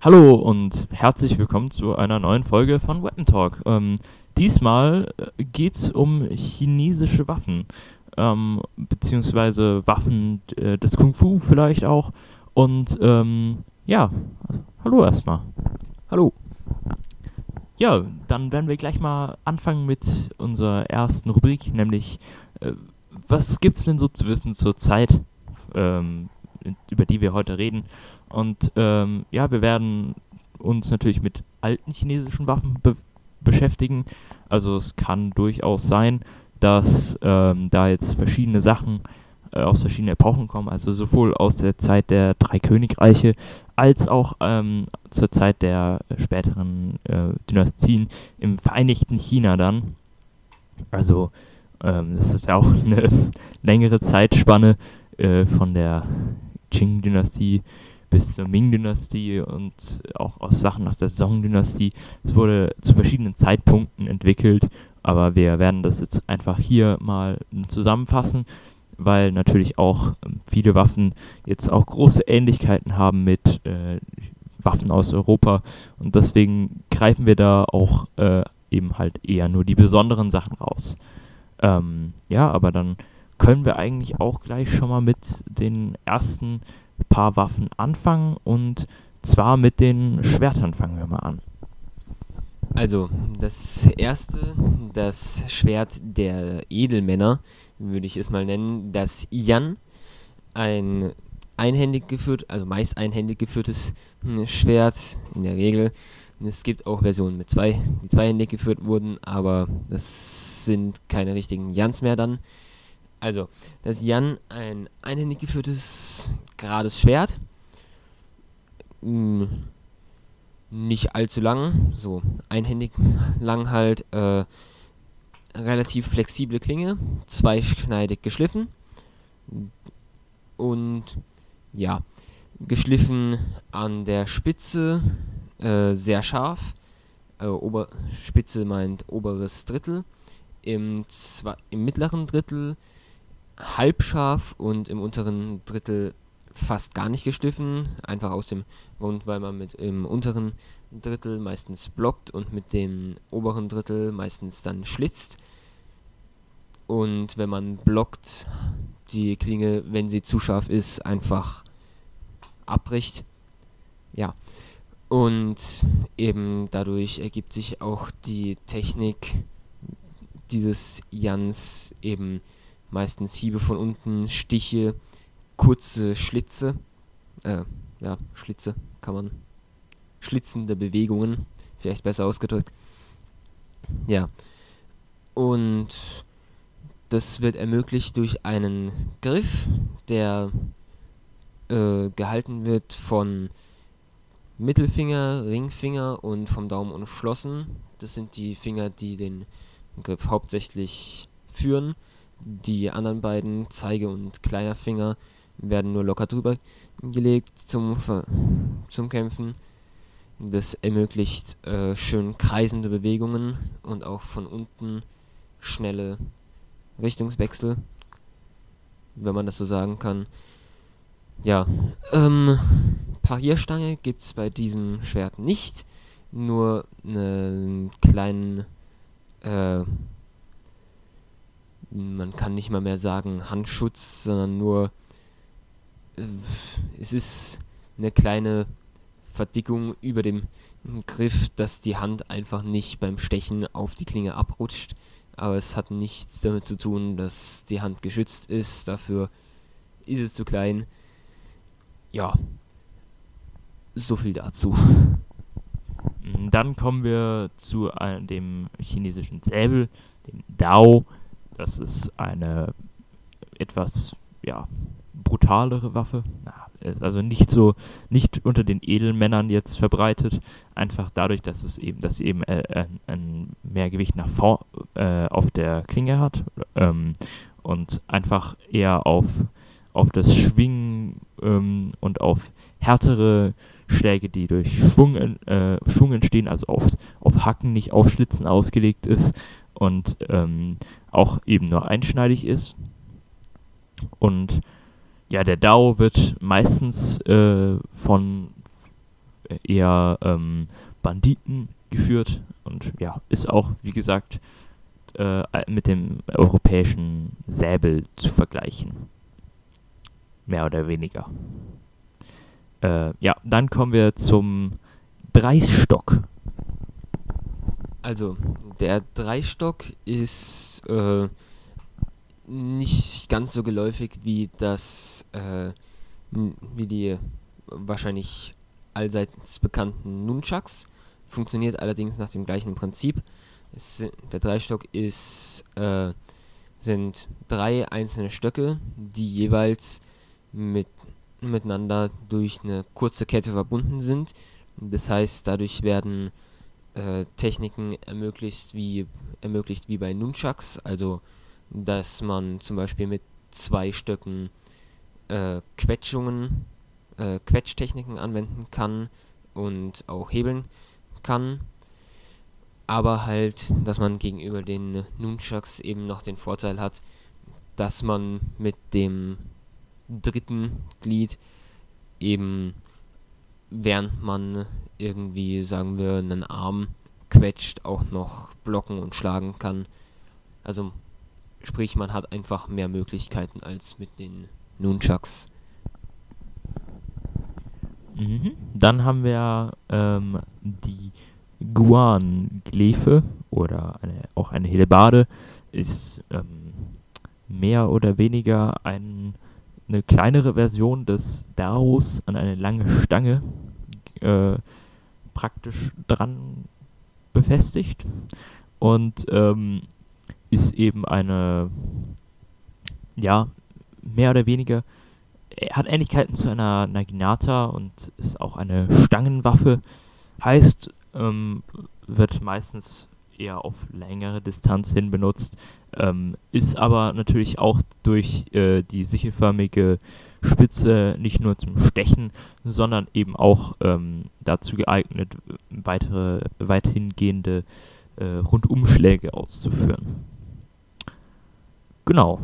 Hallo und herzlich willkommen zu einer neuen Folge von Weapon Talk. Ähm, diesmal äh, geht es um chinesische Waffen, ähm, beziehungsweise Waffen äh, des Kung Fu vielleicht auch. Und ähm, ja, hallo erstmal. Hallo. Ja, dann werden wir gleich mal anfangen mit unserer ersten Rubrik, nämlich äh, was gibt's denn so zu wissen zur Zeit, ähm, über die wir heute reden? Und ähm, ja, wir werden uns natürlich mit alten chinesischen Waffen be beschäftigen. Also es kann durchaus sein, dass ähm, da jetzt verschiedene Sachen äh, aus verschiedenen Epochen kommen, also sowohl aus der Zeit der drei Königreiche als auch ähm, zur Zeit der späteren äh, Dynastien im Vereinigten China dann. Also ähm, das ist ja auch eine längere Zeitspanne äh, von der Qing-Dynastie bis zur Ming-Dynastie und auch aus Sachen aus der Song-Dynastie. Es wurde zu verschiedenen Zeitpunkten entwickelt, aber wir werden das jetzt einfach hier mal zusammenfassen, weil natürlich auch ähm, viele Waffen jetzt auch große Ähnlichkeiten haben mit äh, Waffen aus Europa und deswegen greifen wir da auch äh, eben halt eher nur die besonderen Sachen raus. Ähm, ja, aber dann können wir eigentlich auch gleich schon mal mit den ersten paar Waffen anfangen und zwar mit den Schwertern fangen wir mal an. Also, das erste, das Schwert der Edelmänner, würde ich es mal nennen, das Yan, ein einhändig geführt, also meist einhändig geführtes hm, Schwert in der Regel. Es gibt auch Versionen mit zwei, die zweihändig geführt wurden, aber das sind keine richtigen Yans mehr dann. Also, das Yan, ein einhändig geführtes gerades Schwert. Hm, nicht allzu lang, so einhändig lang halt. Äh, relativ flexible Klinge, zweischneidig geschliffen. Und ja, geschliffen an der Spitze, äh, sehr scharf. Äh, Ober Spitze meint oberes Drittel. Im, Im mittleren Drittel halbscharf und im unteren Drittel fast gar nicht geschliffen. Einfach aus dem Grund, weil man mit im unteren Drittel meistens blockt und mit dem oberen Drittel meistens dann schlitzt. Und wenn man blockt, die Klinge, wenn sie zu scharf ist, einfach abbricht. Ja. Und eben dadurch ergibt sich auch die Technik dieses Jans eben meistens Hiebe von unten, Stiche, kurze Schlitze, äh, ja, Schlitze kann man, schlitzende Bewegungen, vielleicht besser ausgedrückt. Ja. Und das wird ermöglicht durch einen Griff, der äh, gehalten wird von Mittelfinger, Ringfinger und vom Daumen umschlossen. Das sind die Finger, die den Griff hauptsächlich führen. Die anderen beiden, Zeige und kleiner Finger, werden nur locker drüber gelegt zum, zum Kämpfen. Das ermöglicht äh, schön kreisende Bewegungen und auch von unten schnelle Richtungswechsel, wenn man das so sagen kann. Ja, ähm, Parierstange gibt es bei diesem Schwert nicht, nur einen kleinen, äh, man kann nicht mal mehr sagen Handschutz, sondern nur, äh, es ist eine kleine Verdickung über dem Griff, dass die Hand einfach nicht beim Stechen auf die Klinge abrutscht aber es hat nichts damit zu tun, dass die Hand geschützt ist. Dafür ist es zu klein. Ja, so viel dazu. Dann kommen wir zu einem, dem chinesischen Säbel, dem Dao. Das ist eine etwas ja, brutalere Waffe. Also nicht so, nicht unter den Edelmännern jetzt verbreitet, einfach dadurch, dass es eben, dass sie eben äh, ein, mehr Gewicht nach vor äh, auf der Klinge hat ähm, und einfach eher auf, auf das Schwingen ähm, und auf härtere Schläge, die durch Schwung, äh, Schwung entstehen, also auf, auf Hacken, nicht auf Schlitzen ausgelegt ist und ähm, auch eben nur einschneidig ist. Und ja, der DAO wird meistens äh, von eher ähm, Banditen geführt und ja, ist auch, wie gesagt, äh, mit dem europäischen Säbel zu vergleichen. Mehr oder weniger. Äh, ja, dann kommen wir zum Dreistock. Also, der Dreistock ist äh, nicht ganz so geläufig wie das, äh, wie die wahrscheinlich allseits bekannten Nunchucks. Funktioniert allerdings nach dem gleichen Prinzip. Es, der Dreistock ist, äh, sind drei einzelne Stöcke, die jeweils mit, miteinander durch eine kurze Kette verbunden sind. Das heißt, dadurch werden äh, Techniken ermöglicht wie, ermöglicht wie bei Nunchucks, also dass man zum Beispiel mit zwei Stöcken äh, Quetschungen, äh, Quetschtechniken anwenden kann und auch hebeln kann. Aber halt, dass man gegenüber den Nunchucks eben noch den Vorteil hat, dass man mit dem dritten Glied eben während man irgendwie, sagen wir, einen Arm quetscht, auch noch blocken und schlagen kann. Also sprich, man hat einfach mehr Möglichkeiten als mit den Nunchucks. Mhm. Dann haben wir ähm, die Guan-Glefe oder eine, auch eine Hellebarde. Ist ähm, mehr oder weniger ein, eine kleinere Version des Daros an eine lange Stange äh, praktisch dran befestigt und ähm, ist eben eine, ja, mehr oder weniger, er hat Ähnlichkeiten zu einer Naginata und ist auch eine Stangenwaffe. Heißt, ähm, wird meistens eher auf längere Distanz hin benutzt, ähm, ist aber natürlich auch durch äh, die sichelförmige Spitze nicht nur zum Stechen, sondern eben auch ähm, dazu geeignet, weitere, weithingehende äh, Rundumschläge auszuführen. Genau.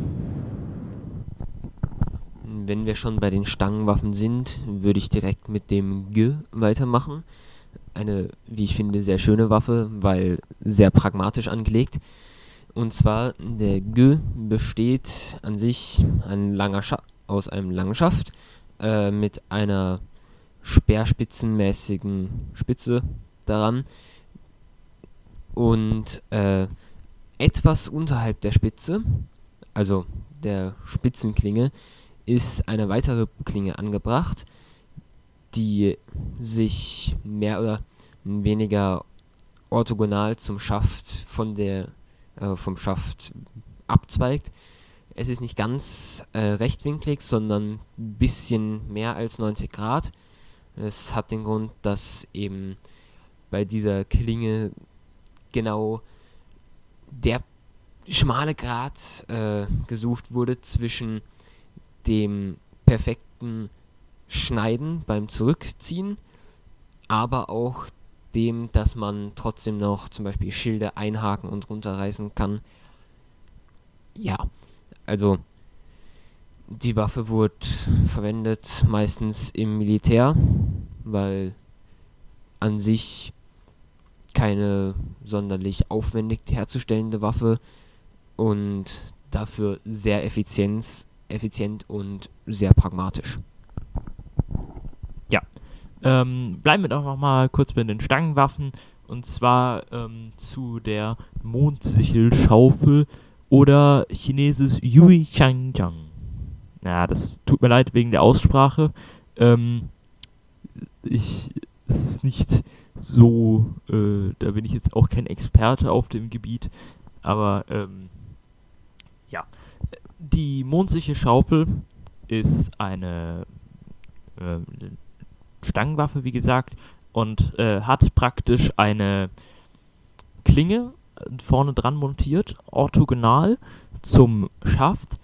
Wenn wir schon bei den Stangenwaffen sind, würde ich direkt mit dem G weitermachen eine, wie ich finde, sehr schöne Waffe, weil sehr pragmatisch angelegt. Und zwar, der G besteht an sich ein langer aus einem langen Schaft äh, mit einer speerspitzenmäßigen Spitze daran. Und äh, etwas unterhalb der Spitze, also der Spitzenklinge, ist eine weitere Klinge angebracht, die sich mehr oder weniger orthogonal zum Schaft von der äh, vom Schaft abzweigt. Es ist nicht ganz äh, rechtwinklig, sondern ein bisschen mehr als 90 Grad. Es hat den Grund, dass eben bei dieser Klinge genau der schmale Grad äh, gesucht wurde zwischen dem perfekten Schneiden beim Zurückziehen, aber auch dem, dass man trotzdem noch zum Beispiel Schilde einhaken und runterreißen kann. Ja, also die Waffe wurde verwendet meistens im Militär, weil an sich keine sonderlich aufwendig herzustellende Waffe und dafür sehr effizient, effizient und sehr pragmatisch. Ähm, bleiben wir doch noch mal kurz bei den Stangenwaffen. Und zwar ähm, zu der Mondsichelschaufel oder chinesisch Yui Changjiang. Ja, das tut mir leid wegen der Aussprache. Ähm, ich, es ist nicht so, äh, da bin ich jetzt auch kein Experte auf dem Gebiet, aber ähm, ja. Die Mondsichelschaufel ist eine äh, Stangenwaffe, wie gesagt, und äh, hat praktisch eine Klinge vorne dran montiert, orthogonal zum Schaft,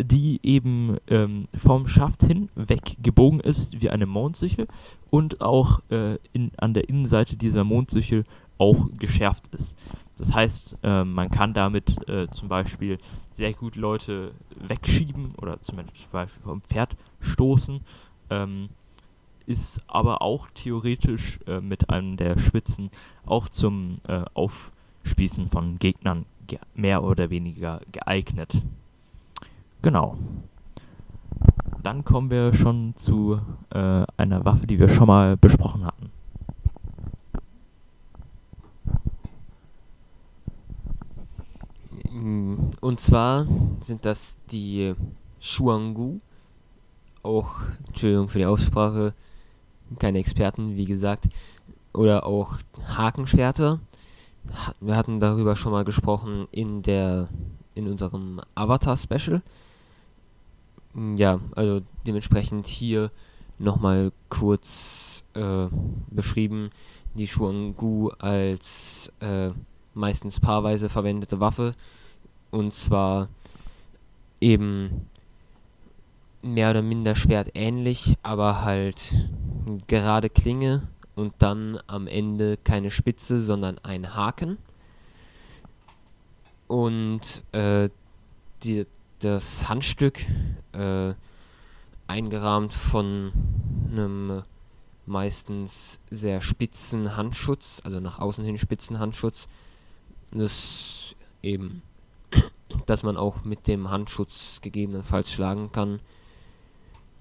die eben ähm, vom Schaft hin weggebogen ist wie eine Mondsichel und auch äh, in, an der Innenseite dieser Mondsichel auch geschärft ist. Das heißt, äh, man kann damit äh, zum Beispiel sehr gut Leute wegschieben oder zum Beispiel vom Pferd stoßen. Ähm, ist aber auch theoretisch äh, mit einem der Spitzen auch zum äh, Aufspießen von Gegnern mehr oder weniger geeignet. Genau. Dann kommen wir schon zu äh, einer Waffe, die wir schon mal besprochen hatten. Und zwar sind das die Shuangu. Auch, Entschuldigung für die Aussprache, keine Experten, wie gesagt. Oder auch Hakenschwerter. Wir hatten darüber schon mal gesprochen in der in unserem Avatar-Special. Ja, also dementsprechend hier nochmal kurz äh, beschrieben. Die Shuangu als äh, meistens paarweise verwendete Waffe. Und zwar eben mehr oder minder schwertähnlich, aber halt gerade Klinge und dann am Ende keine Spitze, sondern ein Haken. Und äh, die, das Handstück äh, eingerahmt von einem meistens sehr spitzen Handschutz, also nach außen hin spitzen Handschutz. Das eben, dass man auch mit dem Handschutz gegebenenfalls schlagen kann.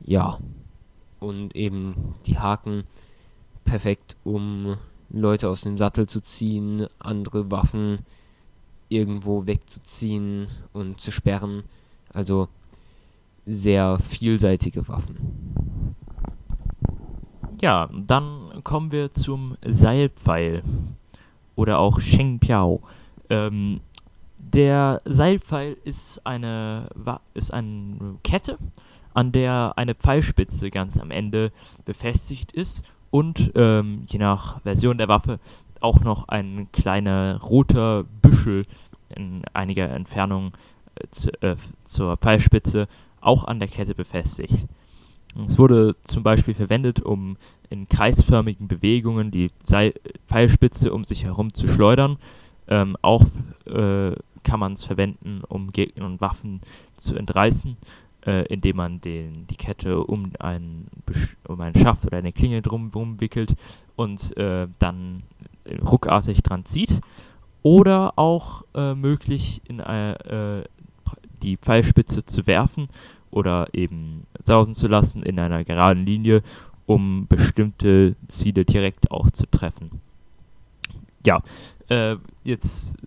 Ja. Und eben die Haken perfekt, um Leute aus dem Sattel zu ziehen, andere Waffen irgendwo wegzuziehen und zu sperren. Also sehr vielseitige Waffen. Ja, dann kommen wir zum Seilpfeil oder auch Sheng Piao. Ähm, der Seilpfeil ist eine, ist eine Kette, an der eine Pfeilspitze ganz am Ende befestigt ist und ähm, je nach Version der Waffe auch noch ein kleiner roter Büschel in einiger Entfernung äh, zu, äh, zur Pfeilspitze auch an der Kette befestigt. Es wurde zum Beispiel verwendet, um in kreisförmigen Bewegungen die Seil Pfeilspitze um sich herum zu schleudern. Ähm, auch äh, kann man es verwenden, um Gegner und Waffen zu entreißen äh, indem man den, die Kette um einen, um einen Schaft oder eine Klinge drumherum wickelt und äh, dann ruckartig dran zieht. Oder auch äh, möglich, in äh, die Pfeilspitze zu werfen oder eben sausen zu lassen in einer geraden Linie, um bestimmte Ziele direkt auch zu treffen. Ja, äh, jetzt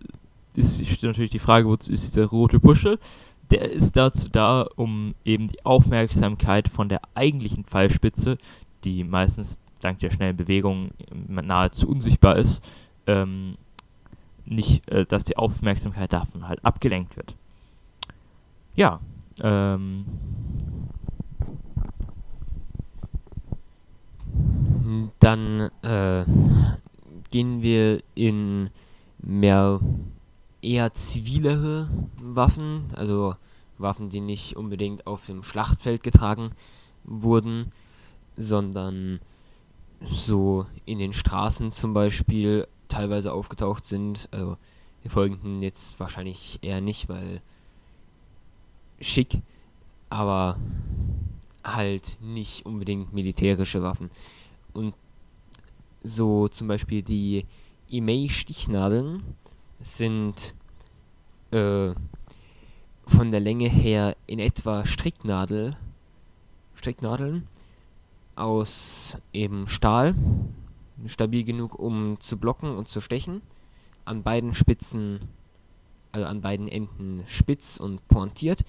ist natürlich die Frage, wozu ist dieser rote Puschel? Der ist dazu da, um eben die Aufmerksamkeit von der eigentlichen Pfeilspitze, die meistens dank der schnellen Bewegung nahezu unsichtbar ist, ähm, nicht, äh, dass die Aufmerksamkeit davon halt abgelenkt wird. Ja, ähm. Dann äh, gehen wir in mehr eher zivilere Waffen, also Waffen, die nicht unbedingt auf dem Schlachtfeld getragen wurden, sondern so in den Straßen zum Beispiel teilweise aufgetaucht sind. Also die folgenden jetzt wahrscheinlich eher nicht, weil schick, aber halt nicht unbedingt militärische Waffen. Und so zum Beispiel die Imei-Stichnadeln sind äh, von der Länge her in etwa Stricknadel, Stricknadeln aus eben Stahl, stabil genug, um zu blocken und zu stechen. An beiden Spitzen, also an beiden Enden spitz und pointiert.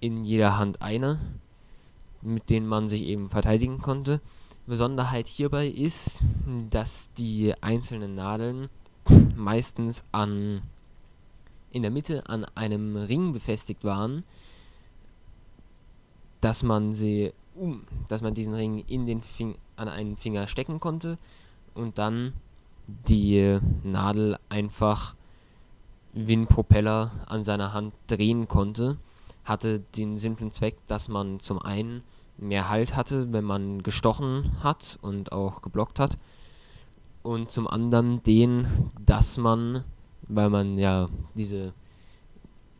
In jeder Hand eine, mit denen man sich eben verteidigen konnte. Besonderheit hierbei ist, dass die einzelnen Nadeln meistens an in der Mitte an einem Ring befestigt waren, dass man sie um, dass man diesen Ring in den Fing an einen Finger stecken konnte und dann die Nadel einfach wie ein Propeller an seiner Hand drehen konnte, hatte den simplen Zweck, dass man zum einen mehr Halt hatte, wenn man gestochen hat und auch geblockt hat und zum anderen den, dass man, weil man ja diese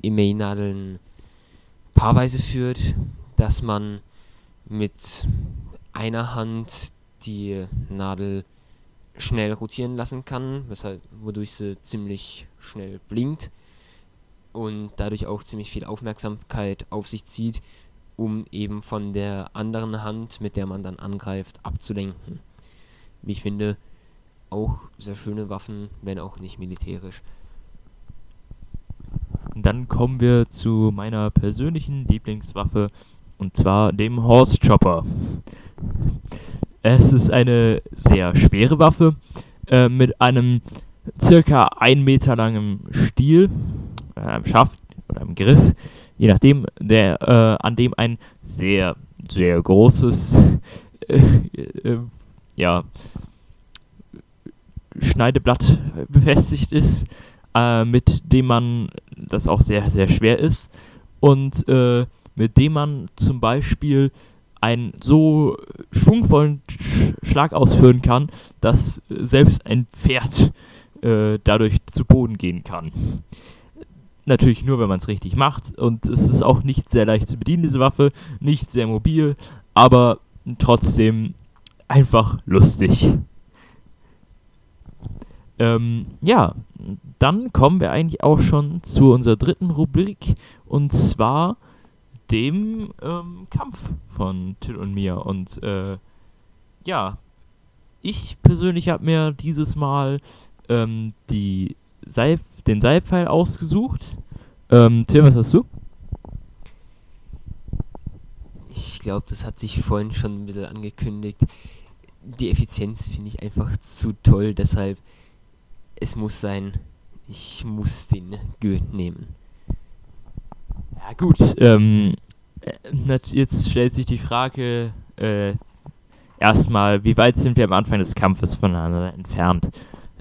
E-Mail-Nadeln paarweise führt, dass man mit einer Hand die Nadel schnell rotieren lassen kann, weshalb, wodurch sie ziemlich schnell blinkt und dadurch auch ziemlich viel Aufmerksamkeit auf sich zieht, um eben von der anderen Hand, mit der man dann angreift, abzulenken. Wie ich finde, auch sehr schöne Waffen, wenn auch nicht militärisch. Dann kommen wir zu meiner persönlichen Lieblingswaffe und zwar dem Horse Chopper. Es ist eine sehr schwere Waffe äh, mit einem circa 1 Meter langen Stiel, einem Schaft oder einem Griff, je nachdem, der, äh, an dem ein sehr, sehr großes äh, äh, ja, Schneideblatt befestigt ist, äh, mit dem man, das auch sehr, sehr schwer ist, und äh, mit dem man zum Beispiel einen so schwungvollen Sch Schlag ausführen kann, dass selbst ein Pferd äh, dadurch zu Boden gehen kann. Natürlich nur, wenn man es richtig macht. Und es ist auch nicht sehr leicht zu bedienen, diese Waffe. Nicht sehr mobil, aber trotzdem einfach lustig. Ähm, ja, dann kommen wir eigentlich auch schon zu unserer dritten Rubrik und zwar dem ähm, Kampf von Till und mir. Und äh, ja, ich persönlich habe mir dieses Mal ähm, die Seil, den Seilpfeil ausgesucht. Ähm, Till, was hast du? Ich glaube, das hat sich vorhin schon ein bisschen angekündigt. Die Effizienz finde ich einfach zu toll, deshalb es muss sein, ich muss den Gö nehmen. Ja gut, ähm, äh, jetzt stellt sich die Frage, äh, erstmal, wie weit sind wir am Anfang des Kampfes voneinander entfernt?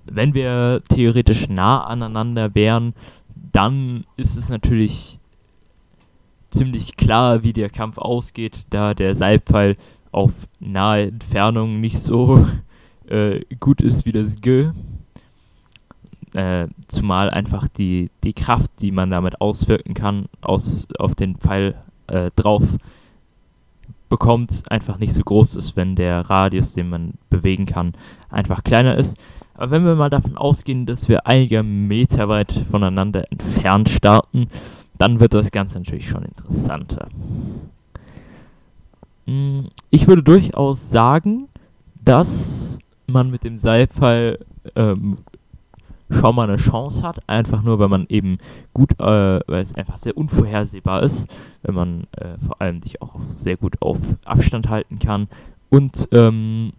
Wenn wir theoretisch nah aneinander wären, dann ist es natürlich ziemlich klar, wie der Kampf ausgeht, da der Seilpfeil auf nahe Entfernung nicht so äh, gut ist wie das G. Äh, zumal einfach die, die Kraft, die man damit auswirken kann, aus, auf den Pfeil äh, drauf bekommt, einfach nicht so groß ist, wenn der Radius, den man bewegen kann, einfach kleiner ist. Aber wenn wir mal davon ausgehen, dass wir einige Meter weit voneinander entfernt starten, dann wird das Ganze natürlich schon interessanter. Hm, ich würde durchaus sagen, dass man mit dem Seilpfeil ähm, schon mal eine Chance hat. Einfach nur, weil man eben gut, äh, weil es einfach sehr unvorhersehbar ist, wenn man äh, vor allem dich auch sehr gut auf Abstand halten kann. Und ähm,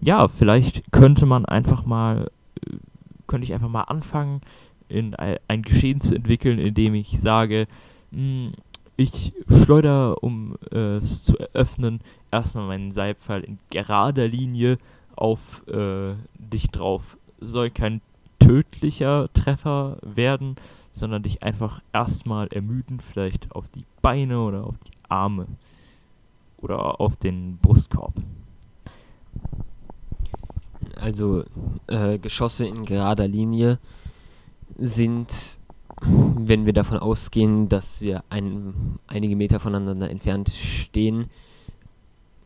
ja, vielleicht könnte man einfach mal, äh, könnte ich einfach mal anfangen, in ein Geschehen zu entwickeln, in dem ich sage, mh, hm, ich schleudere, um äh, es zu eröffnen, erstmal meinen Seilpfeil in gerader Linie auf äh, dich drauf soll kein tödlicher Treffer werden, sondern dich einfach erstmal ermüden, vielleicht auf die Beine oder auf die Arme oder auf den Brustkorb. Also äh, Geschosse in gerader Linie sind, wenn wir davon ausgehen, dass wir ein, einige Meter voneinander entfernt stehen,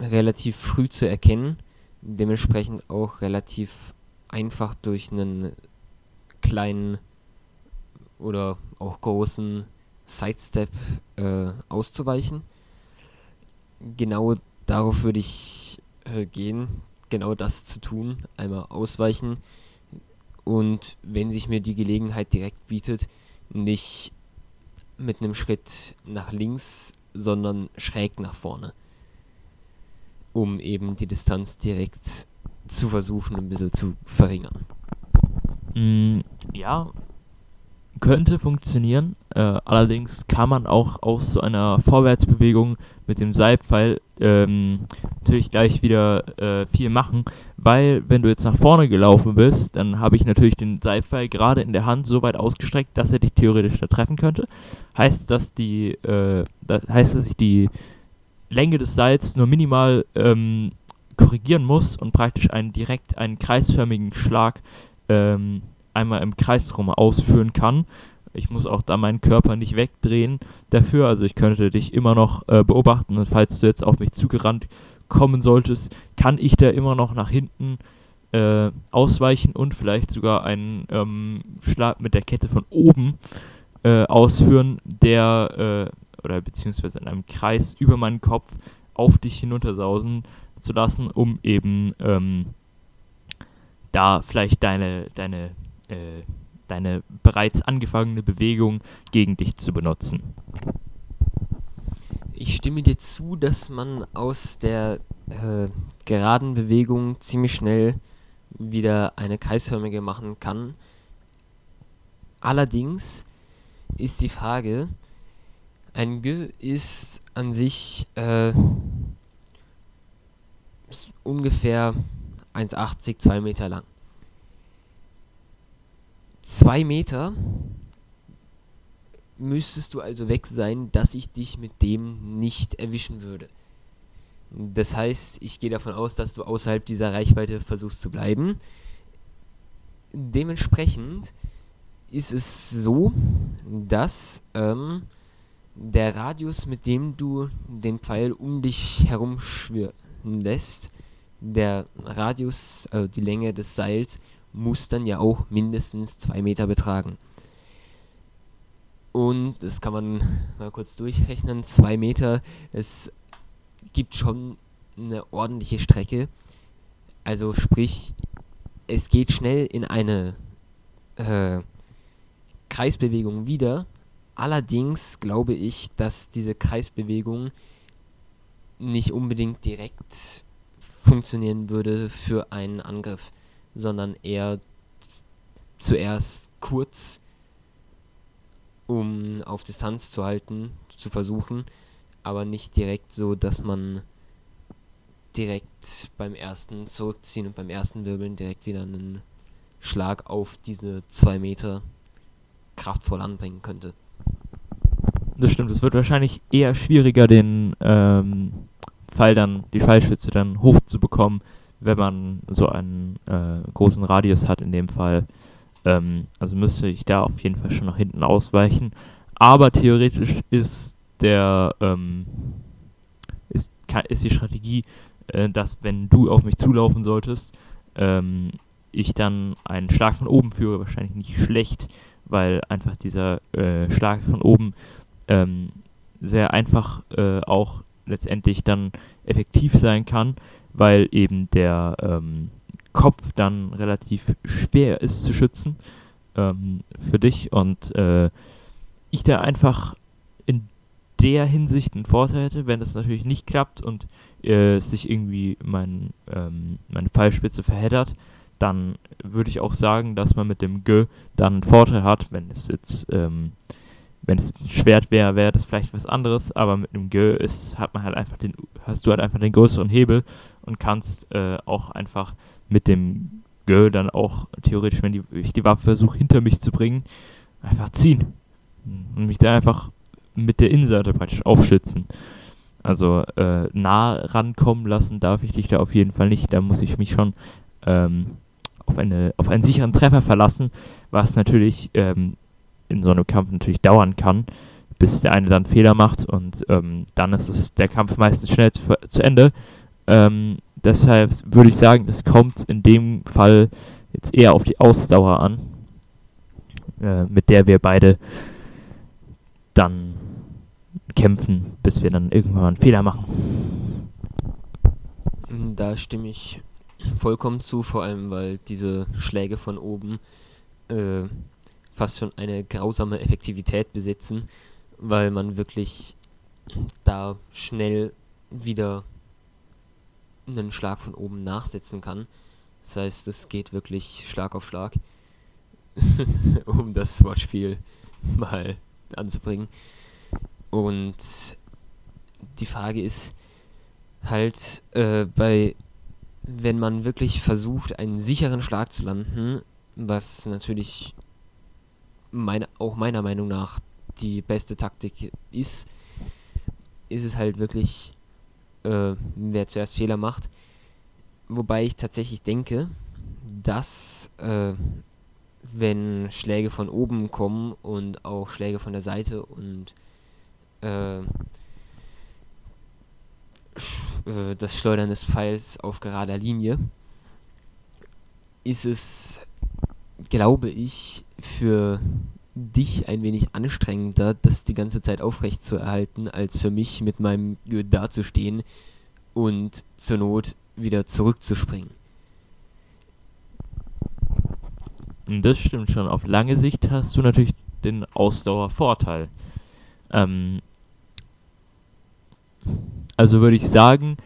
relativ früh zu erkennen. Dementsprechend auch relativ einfach durch einen kleinen oder auch großen Sidestep äh, auszuweichen. Genau darauf würde ich äh, gehen, genau das zu tun, einmal ausweichen und wenn sich mir die Gelegenheit direkt bietet, nicht mit einem Schritt nach links, sondern schräg nach vorne, um eben die Distanz direkt zu versuchen, ein bisschen zu verringern. Mm, ja, könnte funktionieren. Äh, allerdings kann man auch aus so einer Vorwärtsbewegung mit dem Seilpfeil ähm, natürlich gleich wieder äh, viel machen, weil wenn du jetzt nach vorne gelaufen bist, dann habe ich natürlich den Seilpfeil gerade in der Hand so weit ausgestreckt, dass er dich theoretisch da treffen könnte. Heißt, dass die, äh, das heißt, dass ich die Länge des Seils nur minimal ähm, korrigieren muss und praktisch einen direkt einen kreisförmigen Schlag ähm, einmal im Kreis rum ausführen kann. Ich muss auch da meinen Körper nicht wegdrehen dafür. Also ich könnte dich immer noch äh, beobachten und falls du jetzt auf mich zugerannt kommen solltest, kann ich da immer noch nach hinten äh, ausweichen und vielleicht sogar einen ähm, Schlag mit der Kette von oben äh, ausführen, der äh, oder beziehungsweise in einem Kreis über meinen Kopf auf dich hinuntersausen zu lassen, um eben ähm, da vielleicht deine, deine, äh, deine bereits angefangene Bewegung gegen dich zu benutzen. Ich stimme dir zu, dass man aus der äh, geraden Bewegung ziemlich schnell wieder eine kreisförmige machen kann. Allerdings ist die Frage, ein G ist an sich äh, ungefähr 1,80, 2 Meter lang. 2 Meter müsstest du also weg sein, dass ich dich mit dem nicht erwischen würde. Das heißt, ich gehe davon aus, dass du außerhalb dieser Reichweite versuchst zu bleiben. Dementsprechend ist es so, dass ähm, der Radius, mit dem du den Pfeil um dich herum schwirren lässt, der Radius, also die Länge des Seils, muss dann ja auch mindestens 2 Meter betragen. Und das kann man mal kurz durchrechnen. 2 Meter, es gibt schon eine ordentliche Strecke. Also sprich, es geht schnell in eine äh, Kreisbewegung wieder. Allerdings glaube ich, dass diese Kreisbewegung nicht unbedingt direkt funktionieren würde für einen Angriff, sondern eher zuerst kurz, um auf Distanz zu halten, zu versuchen, aber nicht direkt so, dass man direkt beim ersten zurückziehen und beim ersten Wirbeln direkt wieder einen Schlag auf diese zwei Meter kraftvoll anbringen könnte. Das stimmt, es wird wahrscheinlich eher schwieriger, den ähm, Pfeil dann, die Pfeilspitze dann hochzubekommen, wenn man so einen äh, großen Radius hat in dem Fall. Ähm, also müsste ich da auf jeden Fall schon nach hinten ausweichen. Aber theoretisch ist der ähm, ist, ist die Strategie, äh, dass wenn du auf mich zulaufen solltest, ähm, ich dann einen Schlag von oben führe, wahrscheinlich nicht schlecht, weil einfach dieser äh, Schlag von oben ähm, sehr einfach äh, auch letztendlich dann effektiv sein kann, weil eben der ähm, Kopf dann relativ schwer ist zu schützen ähm, für dich. Und äh, ich da einfach in der Hinsicht einen Vorteil hätte, wenn das natürlich nicht klappt und äh, sich irgendwie mein, ähm, meine Pfeilspitze verheddert, dann würde ich auch sagen, dass man mit dem G dann einen Vorteil hat, wenn es jetzt ähm, wenn es ein Schwert wäre, wäre das vielleicht was anderes, aber mit einem Gö ist, hat man halt einfach den, hast du halt einfach den größeren Hebel und kannst äh, auch einfach mit dem Gö dann auch theoretisch, wenn die, ich die Waffe versuche hinter mich zu bringen, einfach ziehen. Und mich da einfach mit der Innenseite praktisch aufschützen. Also äh, nah rankommen lassen darf ich dich da auf jeden Fall nicht. Da muss ich mich schon ähm, auf, eine, auf einen sicheren Treffer verlassen, was natürlich ähm, in so einem Kampf natürlich dauern kann, bis der eine dann Fehler macht und ähm, dann ist es der Kampf meistens schnell zu, zu Ende. Ähm, deshalb würde ich sagen, das kommt in dem Fall jetzt eher auf die Ausdauer an, äh, mit der wir beide dann kämpfen, bis wir dann irgendwann einen Fehler machen. Da stimme ich vollkommen zu, vor allem weil diese Schläge von oben äh, fast schon eine grausame Effektivität besitzen, weil man wirklich da schnell wieder einen Schlag von oben nachsetzen kann. Das heißt, es geht wirklich Schlag auf Schlag, um das Wortspiel mal anzubringen. Und die Frage ist halt äh, bei, wenn man wirklich versucht, einen sicheren Schlag zu landen, was natürlich meine, auch meiner Meinung nach die beste Taktik ist, ist es halt wirklich, äh, wer zuerst Fehler macht. Wobei ich tatsächlich denke, dass äh, wenn Schläge von oben kommen und auch Schläge von der Seite und äh, äh, das Schleudern des Pfeils auf gerader Linie, ist es, glaube ich, für dich ein wenig anstrengender, das die ganze Zeit aufrecht zu erhalten, als für mich mit meinem dazustehen und zur Not wieder zurückzuspringen. Das stimmt schon. Auf lange Sicht hast du natürlich den Ausdauervorteil. Ähm, also würde ich sagen,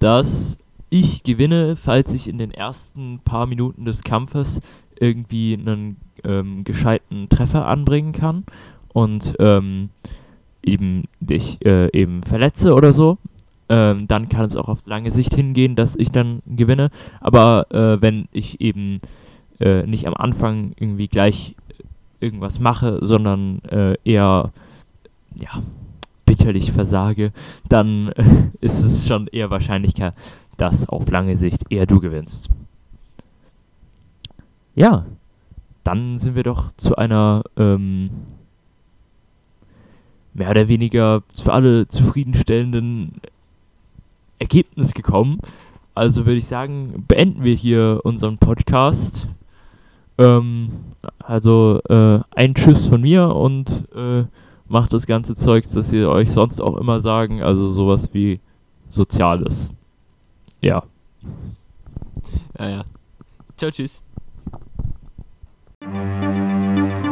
dass ich gewinne, falls ich in den ersten paar Minuten des Kampfes irgendwie einen ähm, gescheiten Treffer anbringen kann und ähm, eben dich äh, eben verletze oder so. Ähm, dann kann es auch auf lange Sicht hingehen, dass ich dann gewinne. Aber äh, wenn ich eben äh, nicht am Anfang irgendwie gleich irgendwas mache, sondern äh, eher ja, bitterlich versage, dann ist es schon eher wahrscheinlicher, dass auf lange Sicht eher du gewinnst. Ja, dann sind wir doch zu einer ähm, mehr oder weniger für alle zufriedenstellenden Ergebnis gekommen. Also würde ich sagen, beenden wir hier unseren Podcast. Ähm, also äh, ein Tschüss von mir und äh, macht das ganze Zeug, das ihr euch sonst auch immer sagen, also sowas wie Soziales. Ja. Ja, ja. Ciao, tschüss. Música